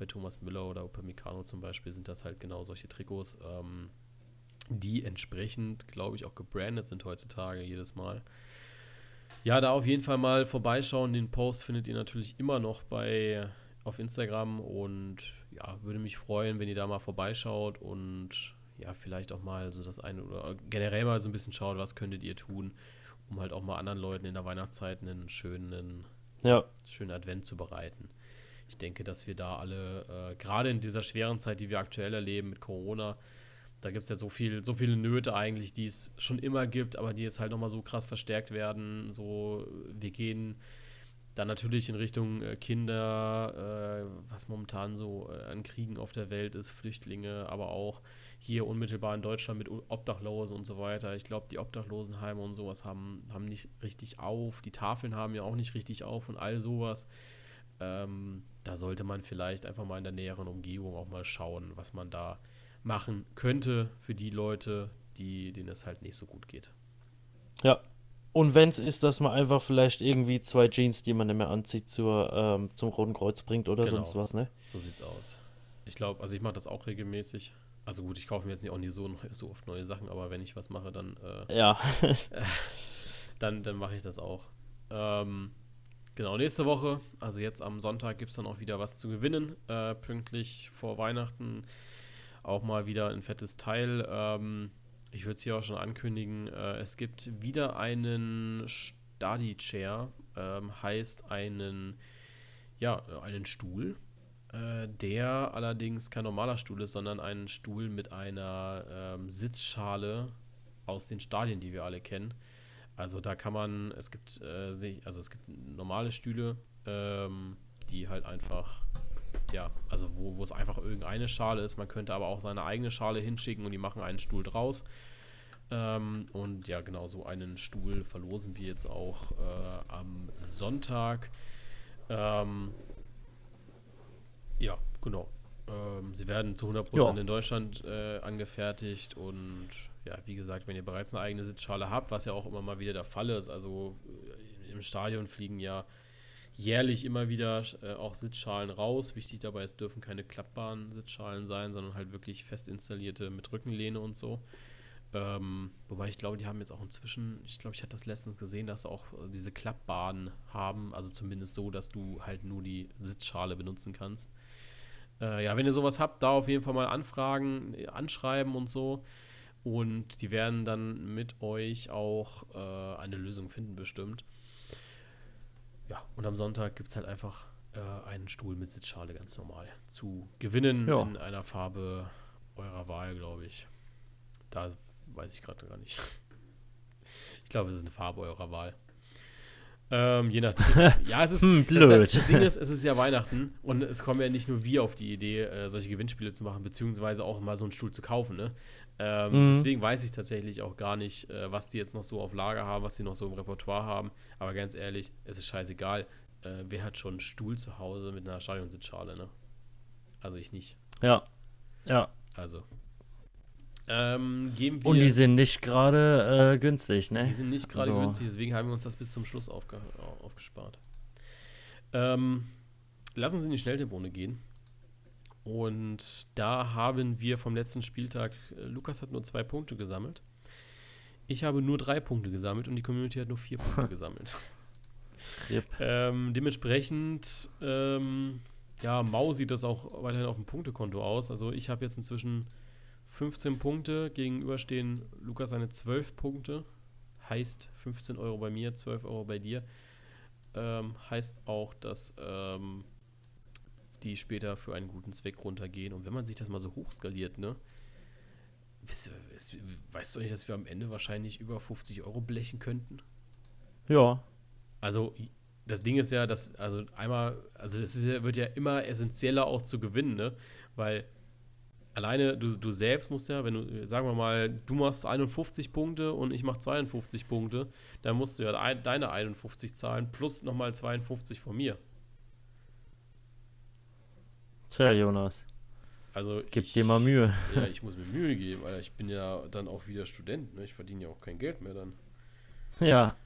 bei Thomas Müller oder Upamecano zum Beispiel sind das halt genau solche Trikots, ähm, die entsprechend, glaube ich, auch gebrandet sind heutzutage jedes Mal. Ja, da auf jeden Fall mal vorbeischauen. Den Post findet ihr natürlich immer noch bei auf Instagram und ja, würde mich freuen, wenn ihr da mal vorbeischaut und ja, vielleicht auch mal so das eine oder generell mal so ein bisschen schaut, was könntet ihr tun, um halt auch mal anderen Leuten in der Weihnachtszeit einen schönen, ja. schönen Advent zu bereiten ich denke, dass wir da alle, äh, gerade in dieser schweren Zeit, die wir aktuell erleben mit Corona, da gibt es ja so viel, so viele Nöte eigentlich, die es schon immer gibt, aber die jetzt halt nochmal so krass verstärkt werden. So, wir gehen dann natürlich in Richtung äh, Kinder, äh, was momentan so äh, an Kriegen auf der Welt ist, Flüchtlinge, aber auch hier unmittelbar in Deutschland mit Obdachlosen und so weiter. Ich glaube, die Obdachlosenheime und sowas haben, haben nicht richtig auf. Die Tafeln haben ja auch nicht richtig auf und all sowas. Ähm, da sollte man vielleicht einfach mal in der näheren Umgebung auch mal schauen, was man da machen könnte für die Leute, die, denen es halt nicht so gut geht. Ja. Und wenn es ist, dass man einfach vielleicht irgendwie zwei Jeans, die man nicht mehr anzieht, zur, ähm, zum Roten Kreuz bringt oder genau. sonst was, ne? So sieht's aus. Ich glaube, also ich mache das auch regelmäßig. Also gut, ich kaufe mir jetzt nicht auch nicht so, so oft neue Sachen, aber wenn ich was mache, dann äh, ja. dann, dann mache ich das auch. Ähm, genau, nächste Woche, also jetzt am Sonntag gibt es dann auch wieder was zu gewinnen. Äh, pünktlich vor Weihnachten auch mal wieder ein fettes Teil. Ähm, ich würde es hier auch schon ankündigen. Äh, es gibt wieder einen Study Chair, ähm, heißt einen, ja, einen Stuhl, äh, der allerdings kein normaler Stuhl ist, sondern ein Stuhl mit einer ähm, Sitzschale aus den Stadien, die wir alle kennen. Also da kann man, es gibt äh, also es gibt normale Stühle, ähm, die halt einfach, ja, also wo, wo es einfach irgendeine Schale ist. Man könnte aber auch seine eigene Schale hinschicken und die machen einen Stuhl draus. Ähm, und ja, genau so einen Stuhl verlosen wir jetzt auch äh, am Sonntag. Ähm, ja, genau. Ähm, sie werden zu 100% ja. in Deutschland äh, angefertigt und ja, wie gesagt, wenn ihr bereits eine eigene Sitzschale habt, was ja auch immer mal wieder der Fall ist, also äh, im Stadion fliegen ja jährlich immer wieder äh, auch Sitzschalen raus. Wichtig dabei, es dürfen keine klappbaren Sitzschalen sein, sondern halt wirklich fest installierte mit Rückenlehne und so. Ähm, wobei ich glaube, die haben jetzt auch inzwischen, ich glaube, ich hatte das letztens gesehen, dass auch diese Klappbahnen haben, also zumindest so, dass du halt nur die Sitzschale benutzen kannst. Äh, ja, wenn ihr sowas habt, da auf jeden Fall mal anfragen, anschreiben und so. Und die werden dann mit euch auch äh, eine Lösung finden, bestimmt. Ja, und am Sonntag gibt es halt einfach äh, einen Stuhl mit Sitzschale ganz normal zu gewinnen ja. in einer Farbe eurer Wahl, glaube ich. Da weiß ich gerade gar nicht. Ich glaube, es ist eine Farbe eurer Wahl. Ähm, je nachdem. Ja, es ist hm, blöd. Das, das, Ding ist, es ist ja Weihnachten und es kommen ja nicht nur wir auf die Idee, äh, solche Gewinnspiele zu machen, beziehungsweise auch mal so einen Stuhl zu kaufen. Ne? Ähm, mhm. Deswegen weiß ich tatsächlich auch gar nicht, äh, was die jetzt noch so auf Lager haben, was die noch so im Repertoire haben. Aber ganz ehrlich, es ist scheißegal. Äh, wer hat schon einen Stuhl zu Hause mit einer Stadionsitzschale, ne? Also ich nicht. Ja. Ja. Also, ähm, wir, Und die sind nicht gerade äh, günstig, ne? Die sind nicht gerade also. günstig, deswegen haben wir uns das bis zum Schluss aufge aufgespart. Ähm, lass uns in die Schnelltipprunde gehen. Und da haben wir vom letzten Spieltag, äh, Lukas hat nur zwei Punkte gesammelt. Ich habe nur drei Punkte gesammelt und die Community hat nur vier Punkte gesammelt. Yep. Ähm, dementsprechend, ähm, ja, Mau sieht das auch weiterhin auf dem Punktekonto aus. Also ich habe jetzt inzwischen 15 Punkte, gegenüber stehen Lukas seine 12 Punkte. Heißt 15 Euro bei mir, 12 Euro bei dir. Ähm, heißt auch, dass ähm, die später für einen guten Zweck runtergehen. Und wenn man sich das mal so hochskaliert, ne? Weißt, du nicht, dass wir am Ende wahrscheinlich über 50 Euro blechen könnten? Ja. Also, das Ding ist ja, dass, also einmal, also es wird ja immer essentieller auch zu gewinnen, ne? Weil alleine du, du selbst musst ja, wenn du, sagen wir mal, du machst 51 Punkte und ich mache 52 Punkte, dann musst du ja ein, deine 51 zahlen plus nochmal 52 von mir. Tja, Jonas. Also Gib ich, dir mal Mühe. Ja, ich muss mir Mühe geben, weil ich bin ja dann auch wieder Student, ne? Ich verdiene ja auch kein Geld mehr dann. Ja.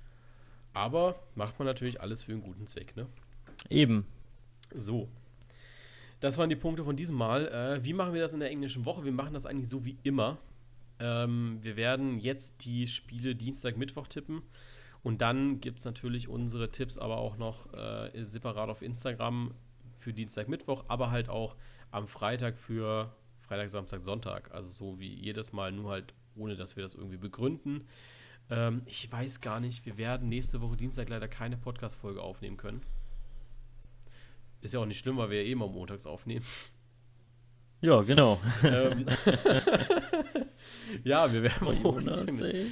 Aber macht man natürlich alles für einen guten Zweck, ne? Eben. So, das waren die Punkte von diesem Mal. Äh, wie machen wir das in der englischen Woche? Wir machen das eigentlich so wie immer. Ähm, wir werden jetzt die Spiele Dienstag, Mittwoch tippen. Und dann gibt es natürlich unsere Tipps aber auch noch äh, separat auf Instagram für Dienstag, Mittwoch, aber halt auch am Freitag für Freitag, Samstag, Sonntag. Also so wie jedes Mal, nur halt ohne, dass wir das irgendwie begründen. Ähm, ich weiß gar nicht, wir werden nächste Woche Dienstag leider keine Podcast-Folge aufnehmen können. Ist ja auch nicht schlimm, weil wir ja eh mal montags aufnehmen. Ja, genau. ähm, ja, wir werden, oh, Montag, eine,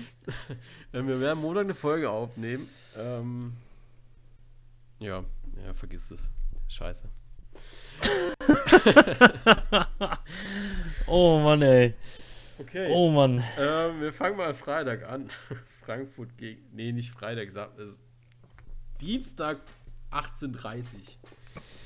wir werden Montag eine Folge aufnehmen. Ähm, Ja, ja, vergiss es. Scheiße. oh Mann, ey. Okay. Oh Mann. Ähm, wir fangen mal Freitag an. Frankfurt gegen. Nee, nicht Freitag, gesagt. Dienstag 18.30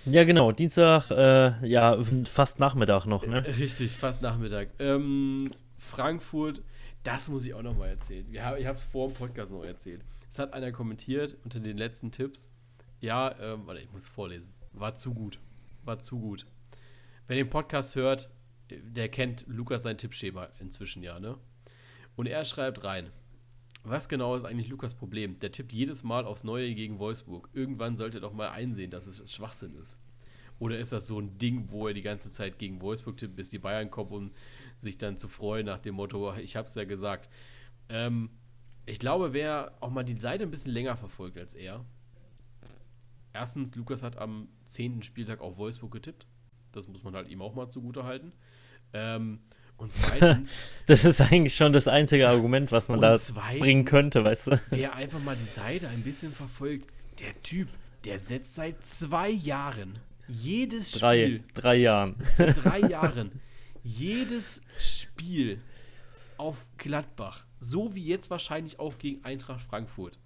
Ja, genau. Dienstag, äh, ja, fast Nachmittag noch, ne? Richtig, fast Nachmittag. Ähm, Frankfurt, das muss ich auch noch mal erzählen. Ich habe es vor dem Podcast noch erzählt. Es hat einer kommentiert unter den letzten Tipps. Ja, ähm, warte, ich muss vorlesen. War zu gut. War zu gut. Wer den Podcast hört, der kennt Lukas sein Tippschema inzwischen ja, ne? Und er schreibt rein. Was genau ist eigentlich Lukas Problem? Der tippt jedes Mal aufs Neue gegen Wolfsburg. Irgendwann sollte er doch mal einsehen, dass es Schwachsinn ist. Oder ist das so ein Ding, wo er die ganze Zeit gegen Wolfsburg tippt, bis die Bayern kommen, um sich dann zu freuen nach dem Motto, ich hab's ja gesagt. Ähm, ich glaube, wer auch mal die Seite ein bisschen länger verfolgt als er. Erstens, Lukas hat am 10. Spieltag auf Wolfsburg getippt. Das muss man halt ihm auch mal zugute halten. Ähm, und zweitens. das ist eigentlich schon das einzige Argument, was man da zweitens, bringen könnte, weißt du? Wer einfach mal die Seite ein bisschen verfolgt, der Typ, der setzt seit zwei Jahren jedes drei, Spiel. Drei Jahren. Seit drei Jahren. Jedes Spiel auf Gladbach. So wie jetzt wahrscheinlich auch gegen Eintracht Frankfurt.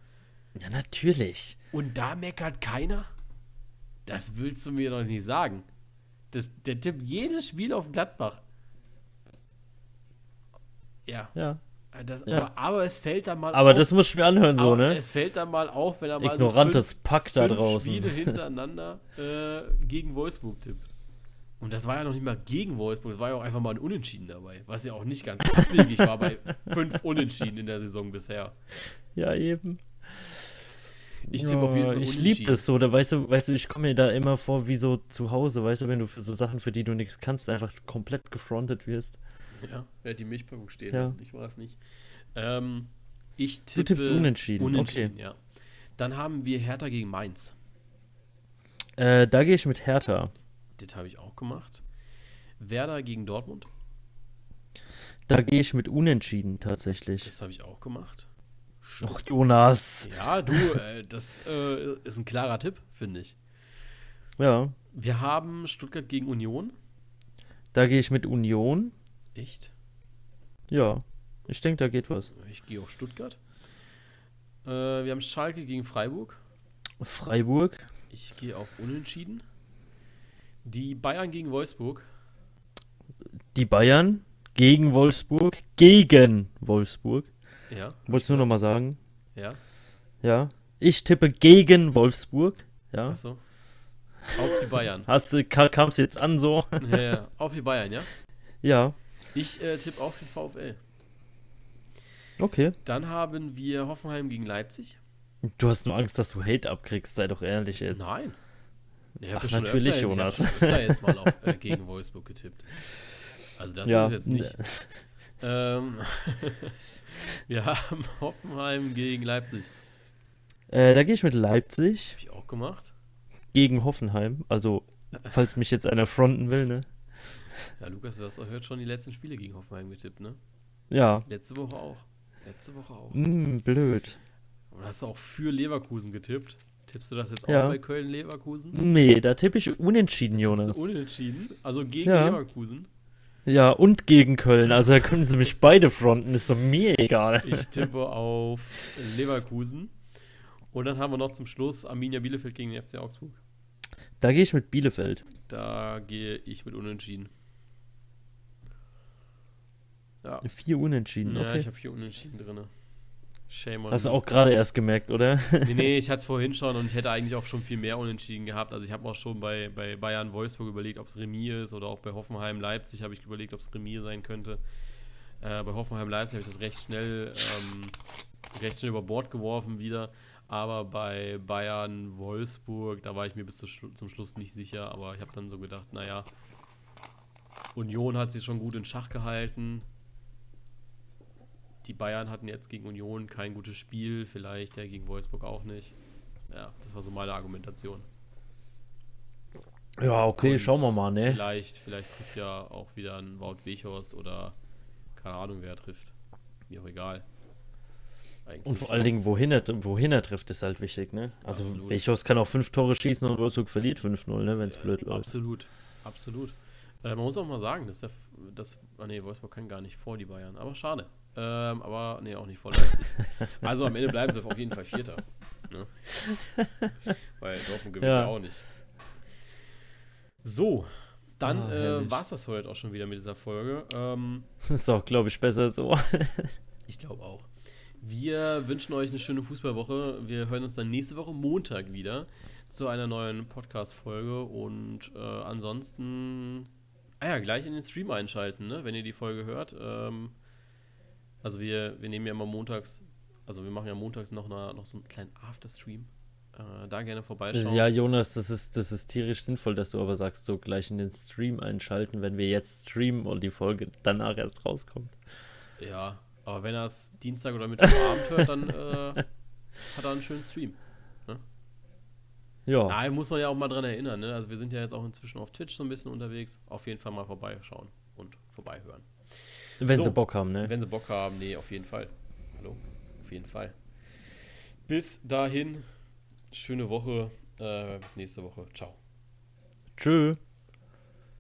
Ja, natürlich. Und da meckert keiner? Das willst du mir doch nicht sagen. Das, der tippt jedes Spiel auf Gladbach. Ja. Ja. Das, ja. Aber, aber, es fällt dann mal Aber auf, das muss ich mir anhören, so, ne? Es fällt dann mal auf, wenn er mal Ignorantes so fünf, Pack da fünf draußen. Spiele hintereinander äh, gegen Wolfsburg tippt. Und das war ja noch nicht mal gegen Wolfsburg, das war ja auch einfach mal ein Unentschieden dabei. Was ja auch nicht ganz abwegig war bei fünf Unentschieden in der Saison bisher. Ja, eben. Ich tippe auf jeden Fall Ich liebe das so, da weißt du, weißt du, ich komme mir da immer vor wie so zu Hause, weißt du, wenn du für so Sachen, für die du nichts kannst, einfach komplett gefrontet wirst. Ja, wer die Milchpackung stehen ja. lassen, ich war es nicht. Ähm, ich tippe du tippst unentschieden, unentschieden okay. ja. Dann haben wir Hertha gegen Mainz. Äh, da gehe ich mit Hertha. Das habe ich auch gemacht. Werder gegen Dortmund. Da gehe ich mit Unentschieden tatsächlich. Das habe ich auch gemacht. Ach, Jonas. Ja, du, äh, das äh, ist ein klarer Tipp, finde ich. Ja. Wir haben Stuttgart gegen Union. Da gehe ich mit Union. Echt? Ja. Ich denke, da geht was. Ich gehe auf Stuttgart. Äh, wir haben Schalke gegen Freiburg. Freiburg. Ich gehe auf Unentschieden. Die Bayern gegen Wolfsburg. Die Bayern gegen Wolfsburg. Gegen Wolfsburg. Ja. Wolltest du nur noch mal sagen? Ja. Ja. Ich tippe gegen Wolfsburg. Ja. Achso. Auf die Bayern. Hast du, kam es jetzt an so? ja, ja. Auf die Bayern, ja? Ja. Ich äh, tippe auf den VfL. Okay. Dann haben wir Hoffenheim gegen Leipzig. Du hast nur Angst, dass du Hate abkriegst, sei doch ehrlich jetzt. Nein. Ich Ach, natürlich, öfter, Jonas. Ich habe jetzt mal auf, äh, gegen Wolfsburg getippt. Also das ja. ist jetzt nicht. ähm, wir haben Hoffenheim gegen Leipzig. Äh, da gehe ich mit Leipzig. Habe ich auch gemacht. Gegen Hoffenheim. Also, falls mich jetzt einer fronten will, ne? Ja, Lukas, du hast auch schon die letzten Spiele gegen Hoffenheim getippt, ne? Ja. Letzte Woche auch. Letzte Woche auch. Mm, blöd. Und hast du auch für Leverkusen getippt? Tippst du das jetzt ja. auch bei Köln-Leverkusen? Nee, da tippe ich unentschieden, Jonas. Unentschieden? Also gegen ja. Leverkusen? Ja, und gegen Köln. Also da können sie mich beide fronten, ist doch mir egal. Ich tippe auf Leverkusen. Und dann haben wir noch zum Schluss Arminia Bielefeld gegen den FC Augsburg. Da gehe ich mit Bielefeld. Da gehe ich mit Unentschieden. Ja. Vier Unentschieden, okay. Ja, ich habe vier Unentschieden drin. Shame on Hast du auch gerade erst gemerkt, oder? nee, nee, ich hatte es vorhin schon und ich hätte eigentlich auch schon viel mehr Unentschieden gehabt. Also ich habe auch schon bei, bei Bayern Wolfsburg überlegt, ob es Remis ist oder auch bei Hoffenheim Leipzig habe ich überlegt, ob es Remis sein könnte. Äh, bei Hoffenheim Leipzig habe ich das recht schnell, ähm, recht schnell über Bord geworfen wieder. Aber bei Bayern Wolfsburg, da war ich mir bis zu, zum Schluss nicht sicher. Aber ich habe dann so gedacht, naja, Union hat sich schon gut in Schach gehalten die Bayern hatten jetzt gegen Union kein gutes Spiel, vielleicht ja gegen Wolfsburg auch nicht. Ja, das war so meine Argumentation. Ja, okay, Und schauen wir mal, ne? Vielleicht, vielleicht trifft ja auch wieder ein Wout Weghorst oder keine Ahnung, wer trifft. Mir auch egal. eigentlich. Und vor allen Dingen, wohin er, wohin er trifft, ist halt wichtig, ne? Also Absolut. kann auch fünf Tore schießen und Wolfsburg verliert 5-0, ne, wenn es blöd läuft. Absolut, absolut. Äh, man muss auch mal sagen, dass der, das, ah nee, Wolfsburg kann gar nicht vor die Bayern, aber schade. Ähm, aber nee, auch nicht vor Leipzig. also am Ende bleiben sie auf jeden Fall Vierter. Ne? Weil Dortmund gewinnt ja. ja auch nicht. So, dann ah, äh, war es das heute auch schon wieder mit dieser Folge. Ähm, ist doch, glaube ich, besser so. ich glaube auch. Wir wünschen euch eine schöne Fußballwoche. Wir hören uns dann nächste Woche Montag wieder zu einer neuen Podcast-Folge. Und äh, ansonsten, ah ja, gleich in den Stream einschalten, ne? wenn ihr die Folge hört. Ähm, also wir, wir nehmen ja immer montags, also wir machen ja montags noch, eine, noch so einen kleinen Afterstream. Äh, da gerne vorbeischauen. Ja, Jonas, das ist, das ist tierisch sinnvoll, dass du aber sagst, so gleich in den Stream einschalten, wenn wir jetzt streamen und die Folge danach erst rauskommt. Ja, aber wenn er es Dienstag oder Mittwochabend hört, dann äh, hat er einen schönen Stream. Ne? Ja. Da muss man ja auch mal dran erinnern. Ne? Also wir sind ja jetzt auch inzwischen auf Twitch so ein bisschen unterwegs. Auf jeden Fall mal vorbeischauen und vorbeihören. Wenn so, sie Bock haben, ne? Wenn sie Bock haben, nee, auf jeden Fall. Hallo, auf jeden Fall. Bis dahin, schöne Woche. Äh, bis nächste Woche. Ciao. Tschüss.